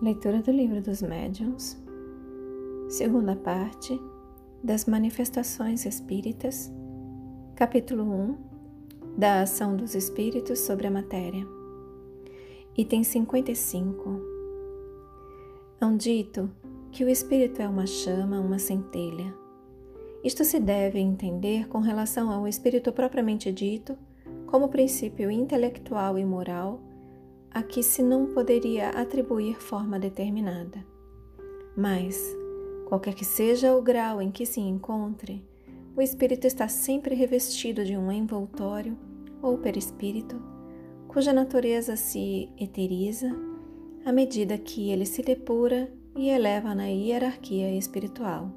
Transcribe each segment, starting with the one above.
Leitura do Livro dos Médiuns, segunda parte das Manifestações Espíritas, capítulo 1 da Ação dos Espíritos sobre a Matéria, item 55. É um dito que o Espírito é uma chama, uma centelha. Isto se deve entender com relação ao Espírito propriamente dito, como princípio intelectual e moral a que se não poderia atribuir forma determinada. Mas, qualquer que seja o grau em que se encontre, o espírito está sempre revestido de um envoltório ou perispírito, cuja natureza se eteriza à medida que ele se depura e eleva na hierarquia espiritual.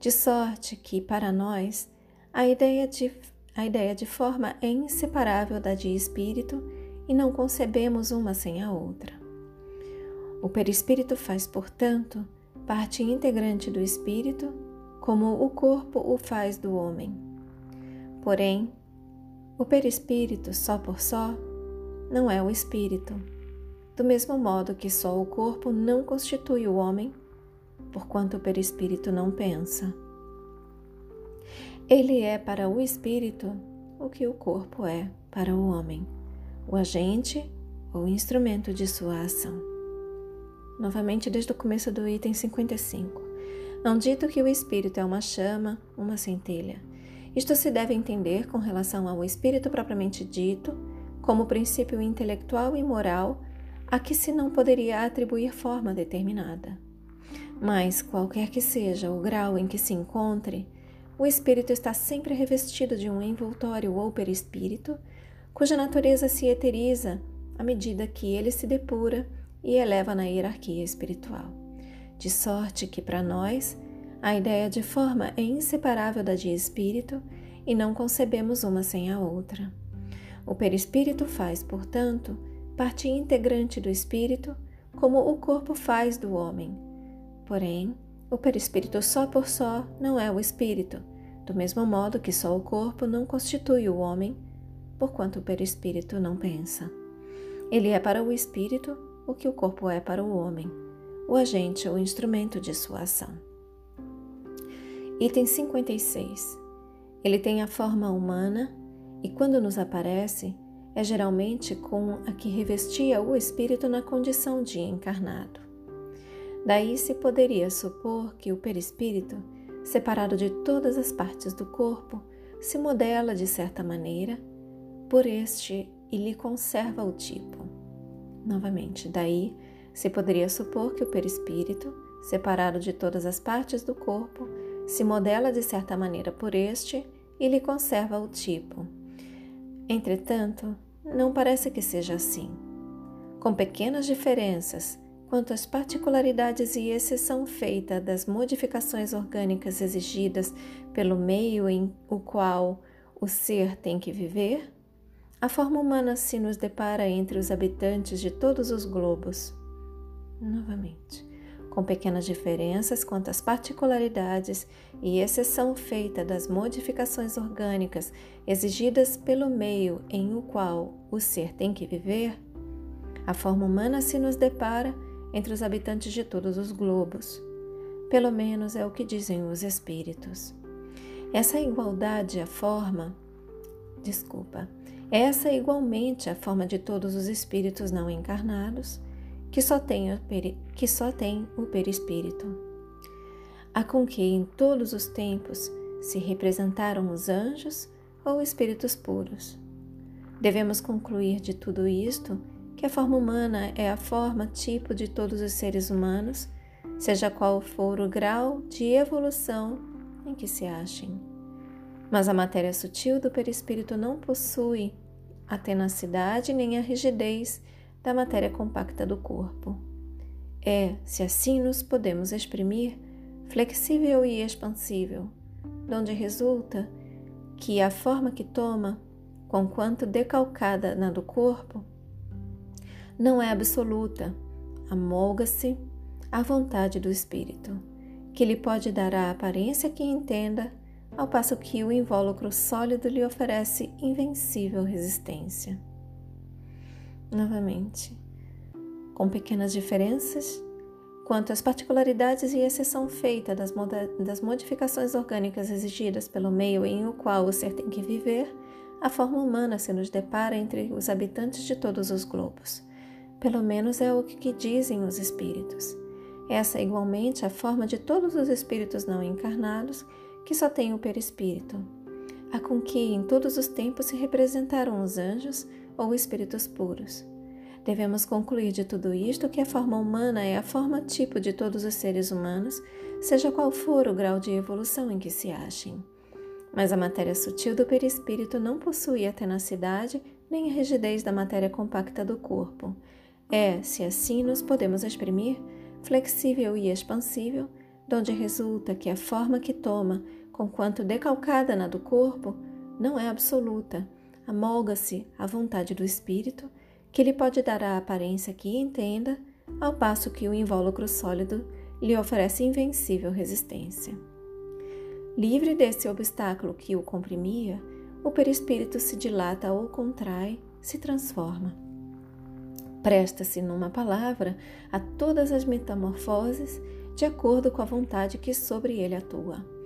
De sorte que, para nós, a ideia de, a ideia de forma é inseparável da de espírito e não concebemos uma sem a outra. O perispírito faz, portanto, parte integrante do espírito, como o corpo o faz do homem. Porém, o perispírito, só por só, não é o espírito, do mesmo modo que só o corpo não constitui o homem, porquanto o perispírito não pensa. Ele é para o espírito o que o corpo é para o homem o agente ou instrumento de sua ação. Novamente, desde o começo do item 55. Não dito que o espírito é uma chama, uma centelha. Isto se deve entender com relação ao espírito propriamente dito, como princípio intelectual e moral a que se não poderia atribuir forma determinada. Mas, qualquer que seja o grau em que se encontre, o espírito está sempre revestido de um envoltório ou perispírito cuja natureza se eteriza à medida que ele se depura e eleva na hierarquia espiritual. De sorte que, para nós, a ideia de forma é inseparável da de espírito e não concebemos uma sem a outra. O perispírito faz, portanto, parte integrante do espírito, como o corpo faz do homem. Porém, o perispírito só por só não é o espírito, do mesmo modo que só o corpo não constitui o homem porquanto o perispírito não pensa. Ele é para o espírito o que o corpo é para o homem, o agente ou instrumento de sua ação. Item 56. Ele tem a forma humana e, quando nos aparece, é geralmente com a que revestia o espírito na condição de encarnado. Daí se poderia supor que o perispírito, separado de todas as partes do corpo, se modela de certa maneira por este e lhe conserva o tipo. Novamente, daí se poderia supor que o perispírito, separado de todas as partes do corpo, se modela de certa maneira por este e lhe conserva o tipo. Entretanto, não parece que seja assim. Com pequenas diferenças quanto às particularidades e exceção feita das modificações orgânicas exigidas pelo meio em o qual o ser tem que viver, a forma humana se nos depara entre os habitantes de todos os globos. Novamente, com pequenas diferenças quanto às particularidades e exceção feita das modificações orgânicas exigidas pelo meio em o qual o ser tem que viver, a forma humana se nos depara entre os habitantes de todos os globos. Pelo menos é o que dizem os espíritos. Essa igualdade à forma, desculpa, essa é igualmente a forma de todos os espíritos não encarnados, que só têm o, peri, que só tem o perispírito. A com que em todos os tempos se representaram os anjos ou espíritos puros. Devemos concluir de tudo isto que a forma humana é a forma tipo de todos os seres humanos, seja qual for o grau de evolução em que se achem. Mas a matéria sutil do perispírito não possui a tenacidade nem a rigidez da matéria compacta do corpo. É, se assim nos podemos exprimir, flexível e expansível, donde resulta que a forma que toma, conquanto decalcada na do corpo, não é absoluta, amolga-se à vontade do espírito, que lhe pode dar a aparência que entenda ao passo que o invólucro sólido lhe oferece invencível resistência. Novamente, com pequenas diferenças quanto às particularidades e exceção feita das, das modificações orgânicas exigidas pelo meio em o qual o ser tem que viver, a forma humana se nos depara entre os habitantes de todos os globos. Pelo menos é o que dizem os espíritos. Essa é igualmente a forma de todos os espíritos não encarnados, que só têm o perispírito, a com que em todos os tempos se representaram os anjos ou espíritos puros. Devemos concluir de tudo isto que a forma humana é a forma tipo de todos os seres humanos, seja qual for o grau de evolução em que se achem. Mas a matéria sutil do perispírito não possui a tenacidade nem a rigidez da matéria compacta do corpo. É, se assim nos podemos exprimir, flexível e expansível, donde resulta que a forma que toma, conquanto decalcada na do corpo, não é absoluta, amolga-se à vontade do espírito que lhe pode dar a aparência que entenda, ao passo que o invólucro sólido lhe oferece invencível resistência. Livre desse obstáculo que o comprimia, o perispírito se dilata ou contrai, se transforma. Presta-se, numa palavra, a todas as metamorfoses de acordo com a vontade que sobre ele atua.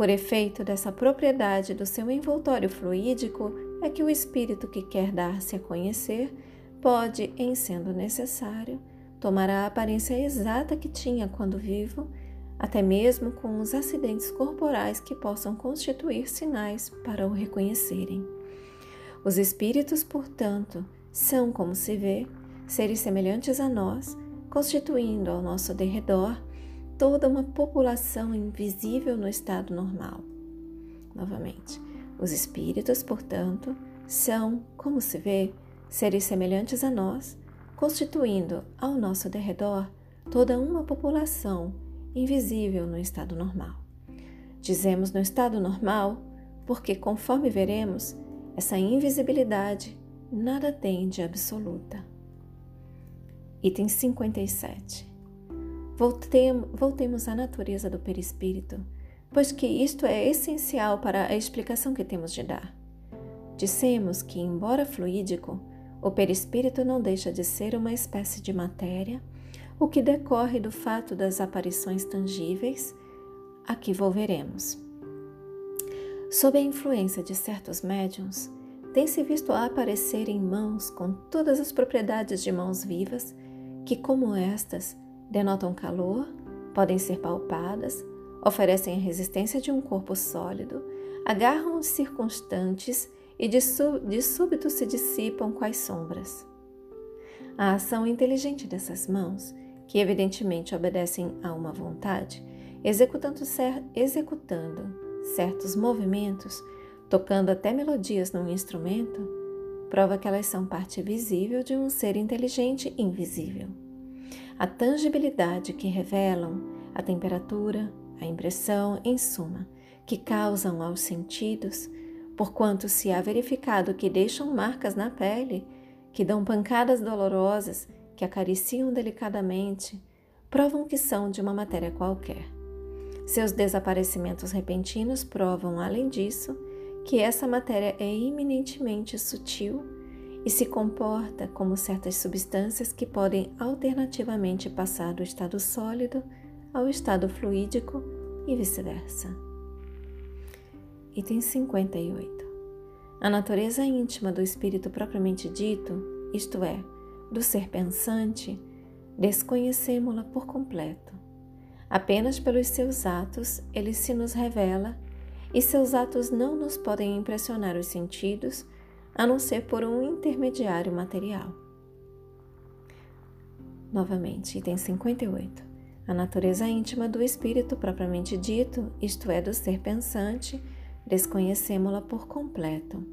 Por efeito dessa propriedade do seu envoltório fluídico, é que o espírito que quer dar-se a conhecer pode, em sendo necessário, tomar a aparência exata que tinha quando vivo, até mesmo com os acidentes corporais que possam constituir sinais para o reconhecerem. Os espíritos, portanto, são, como se vê, seres semelhantes a nós, constituindo ao nosso derredor toda uma população invisível no estado normal. Novamente, os espíritos, portanto, são, como se vê, seres semelhantes a nós, constituindo ao nosso derredor toda uma população invisível no estado normal. Dizemos no estado normal porque, conforme veremos, essa invisibilidade nada tem de absoluta. Item 57. Voltemos à natureza do perispírito, pois que isto é essencial para a explicação que temos de dar. Dissemos que, embora fluídico, o perispírito não deixa de ser uma espécie de matéria, o que decorre do fato das aparições tangíveis, a que volveremos. Sob a influência de certos médiums, tem-se visto aparecer em mãos com todas as propriedades de mãos vivas, que, como estas, denotam calor, podem ser palpadas, oferecem a resistência de um corpo sólido, agarram os circunstantes e de, de súbito se dissipam quais sombras. A ação inteligente dessas mãos, que evidentemente obedecem a uma vontade, executando, cer executando certos movimentos, tocando até melodias num instrumento, prova que elas são parte visível de um ser inteligente invisível. A tangibilidade que revelam, a temperatura, a impressão, em suma, que causam aos sentidos, porquanto se há verificado que deixam marcas na pele, que dão pancadas dolorosas, que acariciam delicadamente, provam que são de uma matéria qualquer. Seus desaparecimentos repentinos provam, além disso, que essa matéria é eminentemente sutil e se comporta como certas substâncias que podem alternativamente passar do estado sólido ao estado fluídico e vice-versa. Item 58. A natureza íntima do espírito propriamente dito, isto é, do ser pensante, desconhecemos-la por completo. Apenas pelos seus atos ele se nos revela, e seus atos não nos podem impressionar os sentidos, a não ser por um intermediário material. Novamente, item 58. A natureza íntima do espírito propriamente dito, isto é, do ser pensante, desconhecemos-la por completo.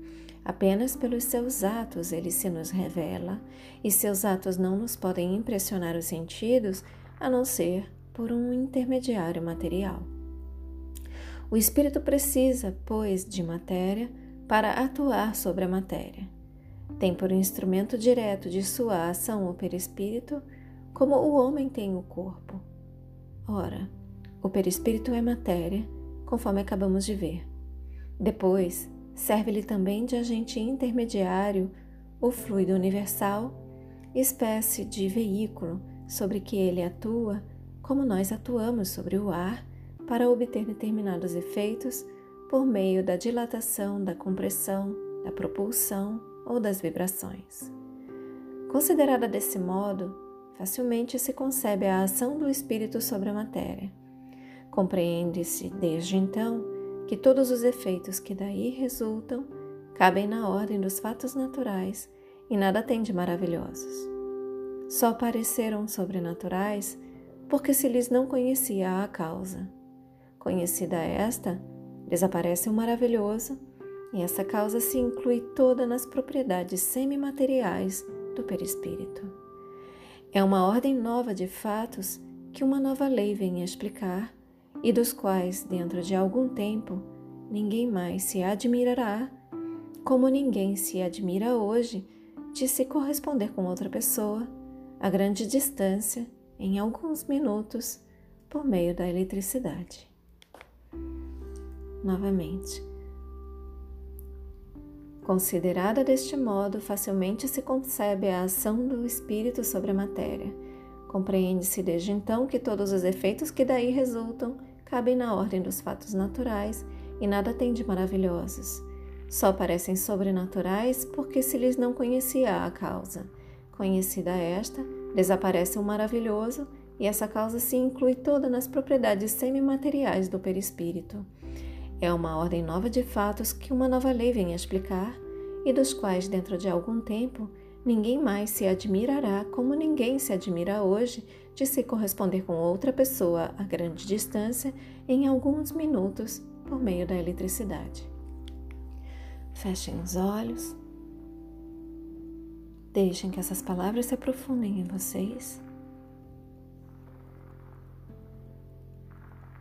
Apenas pelos seus atos ele se nos revela, e seus atos não nos podem impressionar os sentidos a não ser por um intermediário material. O espírito precisa, pois, de matéria para atuar sobre a matéria. Tem por instrumento direto de sua ação o perispírito, como o homem tem o corpo. Ora, o perispírito é matéria, conforme acabamos de ver. Depois, serve-lhe também de agente intermediário o fluido universal, espécie de veículo sobre que ele atua, como nós atuamos sobre o ar para obter determinados efeitos por meio da dilatação, da compressão, da propulsão ou das vibrações. Considerada desse modo, facilmente se concebe a ação do espírito sobre a matéria. Compreende-se desde então que todos os efeitos que daí resultam cabem na ordem dos fatos naturais e nada tem de maravilhosos. Só pareceram sobrenaturais porque se lhes não conhecia a causa. Conhecida esta, desaparece o maravilhoso e essa causa se inclui toda nas propriedades semimateriais do perispírito. É uma ordem nova de fatos que uma nova lei vem explicar e dos quais, dentro de algum tempo, ninguém mais se admirará, como ninguém se admira hoje de se corresponder com outra pessoa a grande distância em alguns minutos por meio da eletricidade. Novamente, Considerada deste modo, facilmente se concebe a ação do espírito sobre a matéria. Compreende-se desde então que todos os efeitos que daí resultam cabem na ordem dos fatos naturais e nada tem de maravilhosos. Só parecem sobrenaturais porque se lhes não conhecia a causa. Conhecida esta, desaparece o maravilhoso e essa causa se inclui toda nas propriedades semimateriais do perispírito. É uma ordem nova de fatos que uma nova lei vem explicar e dos quais, dentro de algum tempo, ninguém mais se admirará como ninguém se admira hoje de se corresponder com outra pessoa a grande distância em alguns minutos por meio da eletricidade. Fechem os olhos. Deixem que essas palavras se aprofundem em vocês.